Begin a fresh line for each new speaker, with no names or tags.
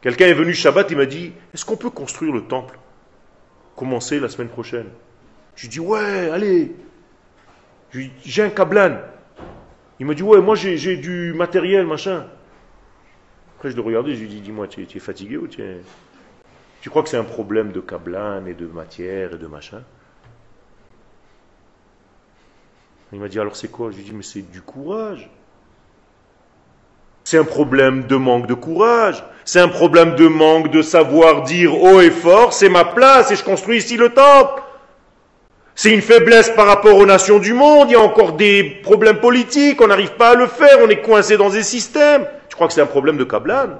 Quelqu'un est venu Shabbat, il m'a dit, est-ce qu'on peut construire le temple Commencer la semaine prochaine? Je lui dis, ouais, allez. J'ai un cablan. Il m'a dit, ouais, moi j'ai du matériel, machin. Après, je l'ai regardé, je lui ai dit, dis-moi, tu, es fatigué ou tu es... Tu crois que c'est un problème de cablan et de matière et de machin? Il m'a dit, alors c'est quoi? Je lui ai mais c'est du courage. C'est un problème de manque de courage. C'est un problème de manque de savoir dire haut et fort, c'est ma place et je construis ici le temple. C'est une faiblesse par rapport aux nations du monde. Il y a encore des problèmes politiques. On n'arrive pas à le faire. On est coincé dans des systèmes. Tu crois que c'est un problème de Kablan?